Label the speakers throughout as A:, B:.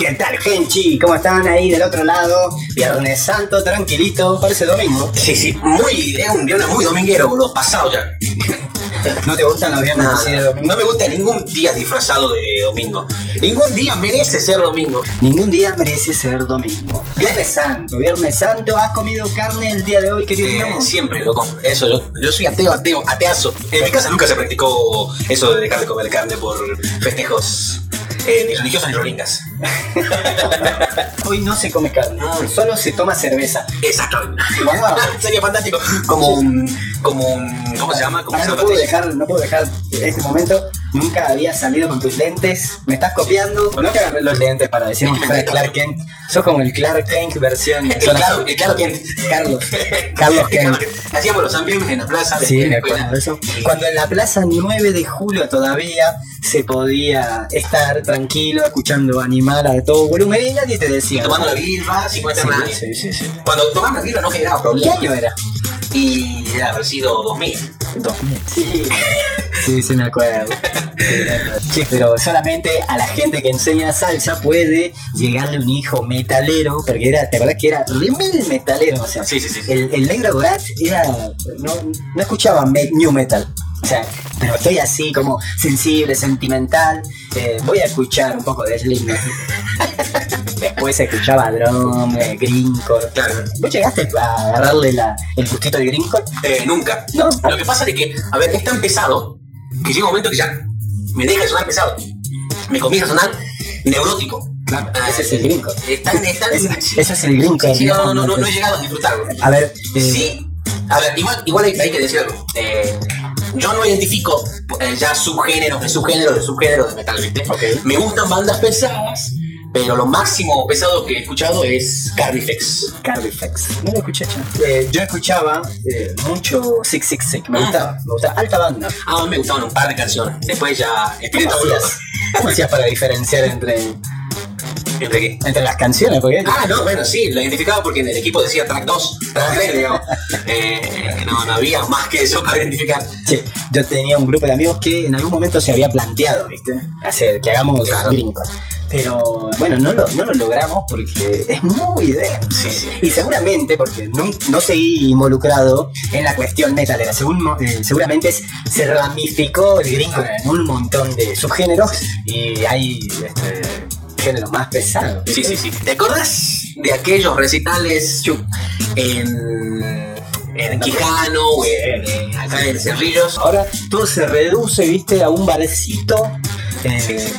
A: ¿Qué tal, Genchi? ¿Cómo están ahí del otro lado? Viernes Santo, tranquilito, parece domingo.
B: Sí, sí, muy, es un viernes muy dominguero, boludo, pasado ya.
A: ¿No te gustan los viernes así de domingo?
B: no me gusta ningún día disfrazado de domingo. Ningún día merece ser domingo.
A: Ningún día merece ser domingo. Viernes Santo, Viernes Santo, ¿has comido carne el día de hoy, querido
B: Eh, siempre, loco. Eso, yo, yo soy ateo, ateo, ateazo. En mi casa nunca se practicó eso de dejar de comer carne por festejos eh, ni religiosos ni rolingas.
A: Hoy no se come carne, solo se toma cerveza.
B: Exactamente.
A: Wow.
B: Sería fantástico. Como un. Como un. ¿Cómo se llama? ¿Cómo
A: Ahora
B: se
A: no puedo dejar, no puedo dejar este momento. Nunca había salido con tus lentes. Me estás copiando. No te agarré los lentes para decir que Clark Kent. Sos como el Clark Kent versión.
B: El claro, el claro Kent.
A: Carlos. Carlos Kent.
B: Hacíamos los ambientes en la plaza.
A: Sí, me acuerdo eso. Cuando en la plaza 9 de julio todavía se podía estar tranquilo escuchando a todo volumen y nadie te decía.
B: Tomando la birra, 50
A: Sí,
B: nadie.
A: sí, sí, sí.
B: Cuando tomamos la birra no generaba
A: ¿Qué
B: problema.
A: año era?
B: Y debe haber sido 2000.
A: 2000. Sí, sí, sí me acuerdo. Sí, pero solamente a la gente que enseña salsa puede llegarle un hijo metalero, porque era, ¿te acordás que era re mil metalero? O sea,
B: Sí, sí, sí.
A: el, el negro Gorat era. No, no escuchaba me- new metal. Sea, pero estoy así como sensible, sentimental. eh, voy a escuchar un poco de Slipknot. Después escuchaba drum, eh, greencore.
B: Claro.
A: ¿Vos llegaste a agarrarle la, el gustito del greencore?
B: Eh, nunca.
A: No.
B: Lo que pasa es que, a ver, es tan pesado que llega un momento que ya me deja de sonar pesado. Me comienza a sonar neurótico.
A: Claro,
B: Ah,
A: ese es el
B: tan-
A: Ese, ese es el greencore.
B: Sí, no, no, no, no he llegado a disfrutarlo.
A: A ver, eh,
B: Sí, a ver, igual, igual hay, hay que decir algo. Eh, yo no identifico eh, ya subgéneros de subgéneros de subgéneros de metal, ¿viste?
A: Ok.
B: Me gustan bandas pesadas, pero lo máximo pesado que he escuchado es Carnifex.
A: Carnifex. No lo escuché, ya. Eh, yo escuchaba eh, mucho Six Six Six. Me
B: Ah.
A: gustaba, me gustaba. Alta banda.
B: Ah, me gustaban un par de canciones. Después ya...
A: ¿Cómo hacías? ¿Cómo hacías para diferenciar entre,
B: ¿Entre qué?
A: entre las canciones? Porque
B: Ah, no, bueno, sí, lo identificaba porque en el equipo decía track 2, track 3, digamos. Eh, no, no había más que eso para identificar.
A: Sí, yo tenía un grupo de amigos que en algún momento se había planteado, ¿viste? Hacer que hagamos
B: Claro.
A: greencore. Pero bueno, no lo, no lo logramos porque es muy denso.
B: Sí, sí.
A: Y seguramente, porque no, no seguí involucrado en la cuestión metalera, según, eh, seguramente se ramificó el greencore en un montón de subgéneros y hay este, géneros más pesados.
B: Sí, sí, sí. ¿Te acuerdas de aquellos recitales en, en Quijano o en, acá en Cerrillos?
A: Ahora todo se reduce, viste, a un barcito eh,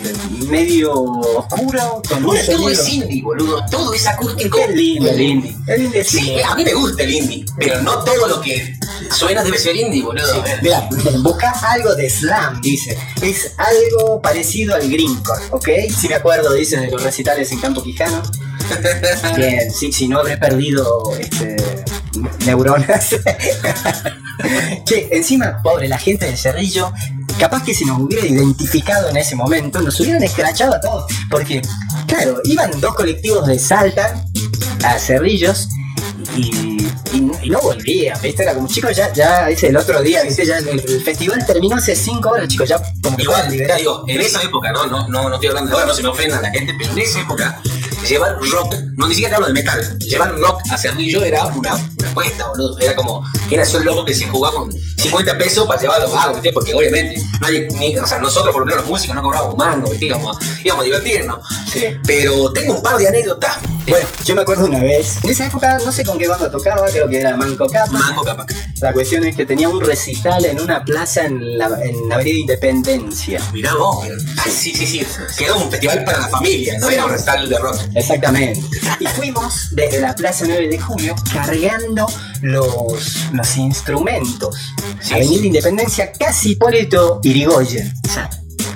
A: medio oscuro, con
B: Bueno, todo es indie, boludo. Todo es acústico.
A: Qué lindo el indie. El indie
B: sí. a mí me gusta el indie, pero no todo lo que suena debe ser indie, boludo. Ver.
A: Mira, busca algo de slam, dice. Es algo parecido al greencore, ¿ok? Si me acuerdo, dice, de los recitales en Campo Quijano. Bien, sí, si no habré perdido este, neuronas. che, encima, pobre, la gente del Cerrillo, capaz que si nos hubiera identificado en ese momento, nos hubieran escrachado a todos. Porque, claro, iban dos colectivos de Salta a Cerrillos y, y- no volvían, ¿viste? Era como, chicos, ya, ya es el otro día, ¿viste? Ya el, el festival terminó hace cinco horas, chicos, ya como que
B: Igual,
A: liberar.
B: digo, en esa época, no, no, no, no estoy hablando de ahora, no se me ofenda la gente, pero en esa época, llevar rock, no ni siquiera hablo de metal, llevar rock a Cerrillo era una, una apuesta, boludo. Era como, era solo loco que se jugaba con 50 pesos para llevar a los vagos, ¿viste? Porque obviamente, nadie, ni- o sea, nosotros por lo menos los músicos no cobrábamos mango, ¿viste? Íbamos, íbamos a divertirnos.
A: Sí.
B: Pero tengo un par de anécdotas.
A: Bueno, yo me acuerdo una vez, en esa época no sé con qué banda tocaba, creo que era Manco Capa.
B: Mango capaz.
A: La cuestión es que tenía un recital en una plaza en la, en la Avenida Independencia.
B: Mirá vos, ah, sí, sí, sí. Quedó un festival para la familia, no era un recital de rock.
A: Exactamente. Y fuimos desde la Plaza 9 de Julio cargando los, los instrumentos.
B: Sí,
A: Avenida
B: sí.
A: Independencia, casi Hipólito Irigoyen. O sea,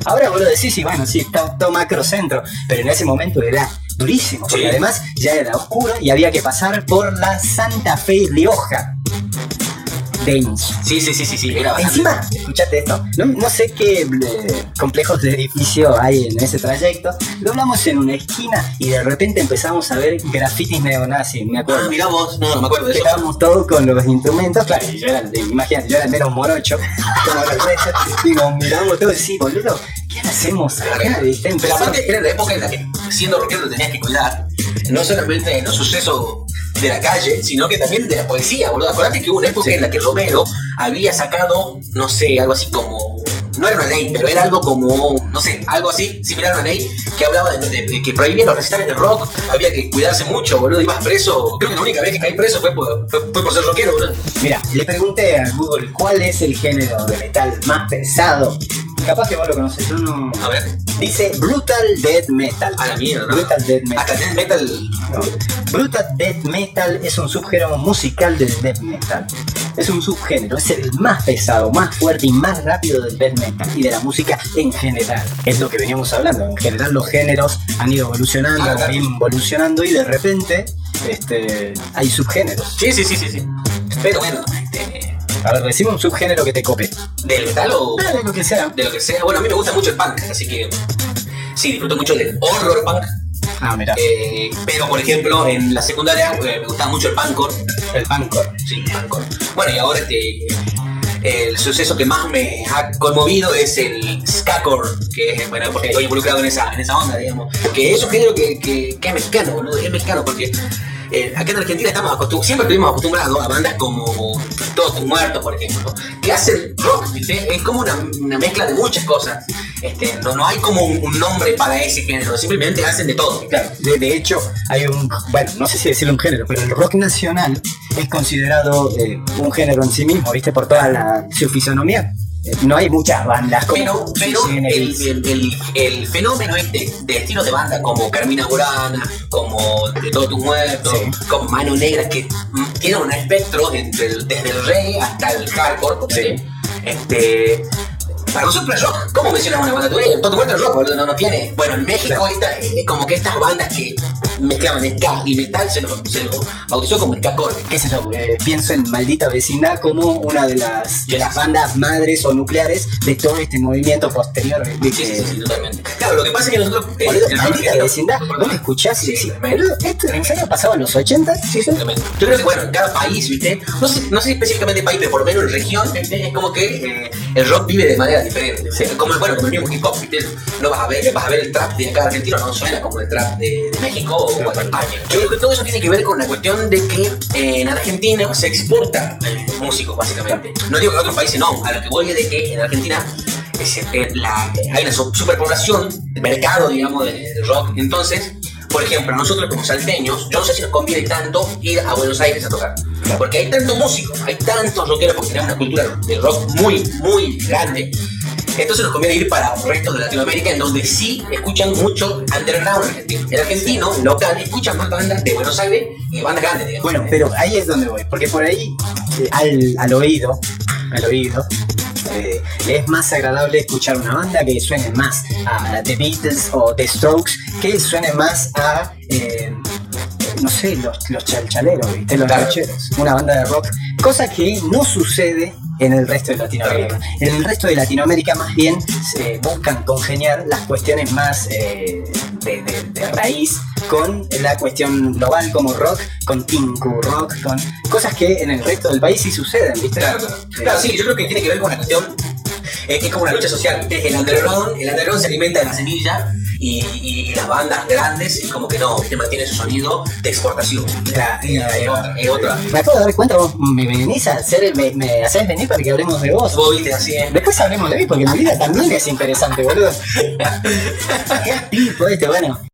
A: ahora vos lo decís y bueno, sí, está todo macrocentro, pero en ese momento era durísimo, porque
B: Sí.
A: además ya era oscuro y había que pasar por la Santa Fe Rioja. Danish.
B: Sí, sí, sí, sí, sí, era.
A: Encima, escuchate esto, no, no sé qué eh, complejos de edificio hay en ese trayecto. Doblamos en una esquina y de repente empezamos a ver grafitis neonazis, me
B: Ah,
A: acuerdo.
B: mirá vos, no, no me acuerdo.
A: Estábamos todos con los instrumentos, claro, yo era, imagínate, yo era el menos morocho, como los reyes, digo, miramos todos y sí, boludo, ¿qué hacemos acá?
B: Pero aparte era la época en la que siendo rockero te tenías que cuidar, no solamente de los sucesos de la calle, sino que también de la poesía, boludo. Acordate que hubo una época en la que Romero había sacado, no sé, algo así como. No era una ley, pero era algo como, no sé, algo así, similar a una ley, que hablaba de, de- de que prohibía los recitales de rock, había que cuidarse mucho, boludo, ibas preso. Creo que la única vez que caí preso fue por, fue, fue por ser rockero, boludo.
A: Mira, le pregunté a Google cuál es el género de metal más pesado. Capaz que vos lo conoces, yo no.
B: A ver,
A: Dice Brutal Death Metal.
B: a la mierda.
A: Brutal Death Metal.
B: Hasta Death Metal.
A: No. Brutal Death Metal es un subgénero musical del death metal. Es un subgénero, es el más pesado, más fuerte y más rápido del death metal y de la música en general. Es lo que veníamos hablando. En general los géneros han ido evolucionando,
B: Ah, claro.
A: involucionando y de repente este, hay subgéneros.
B: Sí, sí, sí, sí, sí. Pero bueno,
A: A ver, decime un subgénero que te cope.
B: ¿del metal o.?
A: Dale, lo que sea.
B: de lo que sea. Bueno, a mí me gusta mucho el punk, así que sí, disfruto mucho del horror punk.
A: Ah, mira,
B: eh, pero, por ejemplo, en la secundaria eh, me gustaba mucho el punkcore.
A: el punkcore.
B: Sí, punkcore. Bueno, y ahora este, el suceso que más me ha conmovido es el skacore, que es, bueno, porque estoy involucrado en esa, en esa onda, digamos. Que es un género que, que, que es mexicano, boludo, es mexicano, porque eh, acá en Argentina estamos acostumbrados, siempre estuvimos acostumbrados a bandas como Todos muertos, por ejemplo, que hacen rock. Es como una, mezcla de muchas cosas. Este, no, no hay como un, un nombre para ese género, simplemente hacen de todo.
A: Claro, de, de hecho, hay un, bueno, no sé si decirlo un género, pero el rock nacional es considerado eh, un género en sí mismo, ¿viste? Por toda la, su fisonomía. No hay muchas bandas como
B: Pero, pero el, el, el, el fenómeno este de estilos de banda como Carmina Burana, como De Todos tus muertos,
A: Sí.
B: como Mano Negra, que tiene un espectro entre el- desde el reggae hasta el hardcore. Este, para nosotros es rock. ¿Cómo mencionas una banda? Eres, Todo tu muerto es rock, no, no tiene. Bueno, en México esta, eh, como que estas bandas que mezclaban ska y metal se lo, se lo bautizó como ska core.
A: qué sé yo, eh, pienso en Maldita Vecindad como una de las, de las bandas madres o nucleares de todo este movimiento posterior. de
B: Sí, sí, sí, sí, totalmente. Claro, lo que pasa es que nosotros. eh,
A: Boludo, Maldita
B: argentino-
A: Vecindad, vos la escuchás
B: Sí,
A: boludo, ¿esto en serio pasaba en los 80? Sí, sí.
B: Yo creo que, bueno, en cada país, ¿viste? No sé, no sé específicamente país, pero por lo menos en región, ¿viste? Es como que eh, el rock vive de manera diferente.
A: Sí.
B: Como, bueno, como el mismo hip hop, ¿viste? No vas a ver, vas a ver el trap de acá argentino, no suena como el trap de, de México o España. Yo creo que todo eso tiene que ver con la cuestión de que eh, en Argentina se exporta eh, músicos, básicamente. No digo que en otros países no, a lo que voy es de que en Argentina es, eh, la- hay una su- superpoblación de mercado, digamos, de, de rock. Entonces, por ejemplo, nosotros como salteños, yo no sé si nos conviene tanto ir a Buenos Aires a tocar. Porque hay tantos músicos, hay tantos rockeros, porque tenemos una cultura de rock muy, muy grande. Entonces nos conviene ir para restos de Latinoamérica, en donde sí escuchan mucho underground argentino. El argentino, local, escucha más bandas de Buenos Aires y bandas grandes, digamos.
A: Bueno, pero ahí es donde voy, porque por ahí, eh, al, al oído, al oído, eh, es más agradable escuchar una banda que suene más a The Beatles o The Strokes, que suene más a, eh, no sé, los, los chalchaleros, ¿viste? Los
B: Claro.
A: rancheros, una banda de rock, cosa que no sucede en el resto de Latinoamérica. En el resto de Latinoamérica más bien se buscan congeniar las cuestiones más eh, de, raíz con la cuestión global como rock, con tinku rock, con cosas que en el resto del país sí suceden, ¿viste?
B: Claro, claro. Sí, yo creo que tiene que ver con la cuestión. eh, es como una lucha social. El underground, el underground se alimenta de la semilla y, y las bandas grandes, es como que no, te mantiene su sonido de exportación.
A: Claro,
B: Es otra, es otra.
A: Me acabo de dar cuenta, vos me venís a hacer, me, me haces venir para que hablemos de vos.
B: Vos viste así.
A: Después hablemos de mí, porque mi vida también es interesante, boludo. El tipo este, bueno.